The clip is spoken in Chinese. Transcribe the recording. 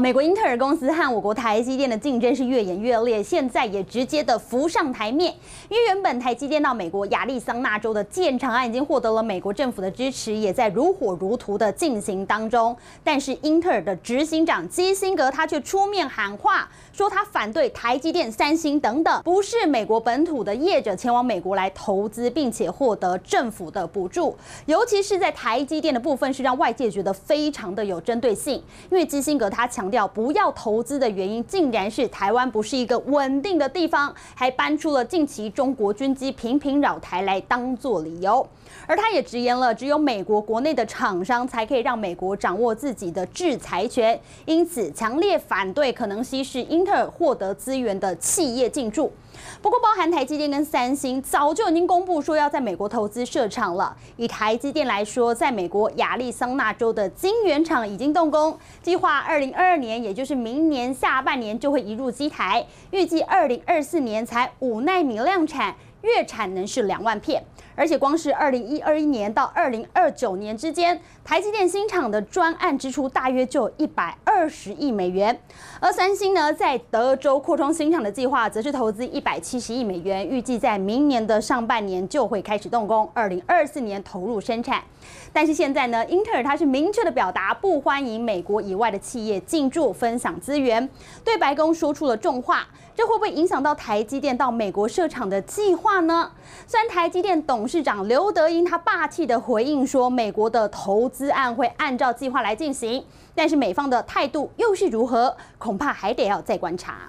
美国英特尔公司和我国台积电的竞争是越演越烈，现在也直接的浮上台面。因为原本台积电到美国亚利桑那州的建厂案已经获得了美国政府的支持，也在如火如荼的进行当中。但是英特尔的执行长基辛格他却出面喊话，说他反对台积电、三星等等不是美国本土的业者前往美国来投资，并且获得政府的补助。尤其是在台积电的部分，是让外界觉得非常的有针对性，因为基辛格他强。不要投资的原因，竟然是台湾不是一个稳定的地方，还搬出了近期中国军机频频扰台来当做理由。而他也直言了，只有美国国内的厂商才可以让美国掌握自己的制裁权，因此强烈反对可能稀释英特尔获得资源的企业进驻。不过，包含台积电跟三星早就已经公布说要在美国投资设厂了。以台积电来说，在美国亚利桑那州的晶圆厂已经动工，计划二零二二年，也就是明年下半年就会移入机台，预计二零二四年才五纳米量产，月产能是两万片。而且光是二零一二一年到二零二九年之间，台积电新厂的专案支出大约就有一百二十亿美元。而三星呢，在德州扩充新厂的计划，则是投资一百七十亿美元，预计在明年的上半年就会开始动工，二零二四年投入生产。但是现在呢，英特尔它是明确的表达不欢迎美国以外的企业进驻分享资源，对白宫说出了重话。这会不会影响到台积电到美国设厂的计划呢？虽然台积电董市长刘德英他霸气的回应说，美国的投资案会按照计划来进行，但是美方的态度又是如何，恐怕还得要再观察。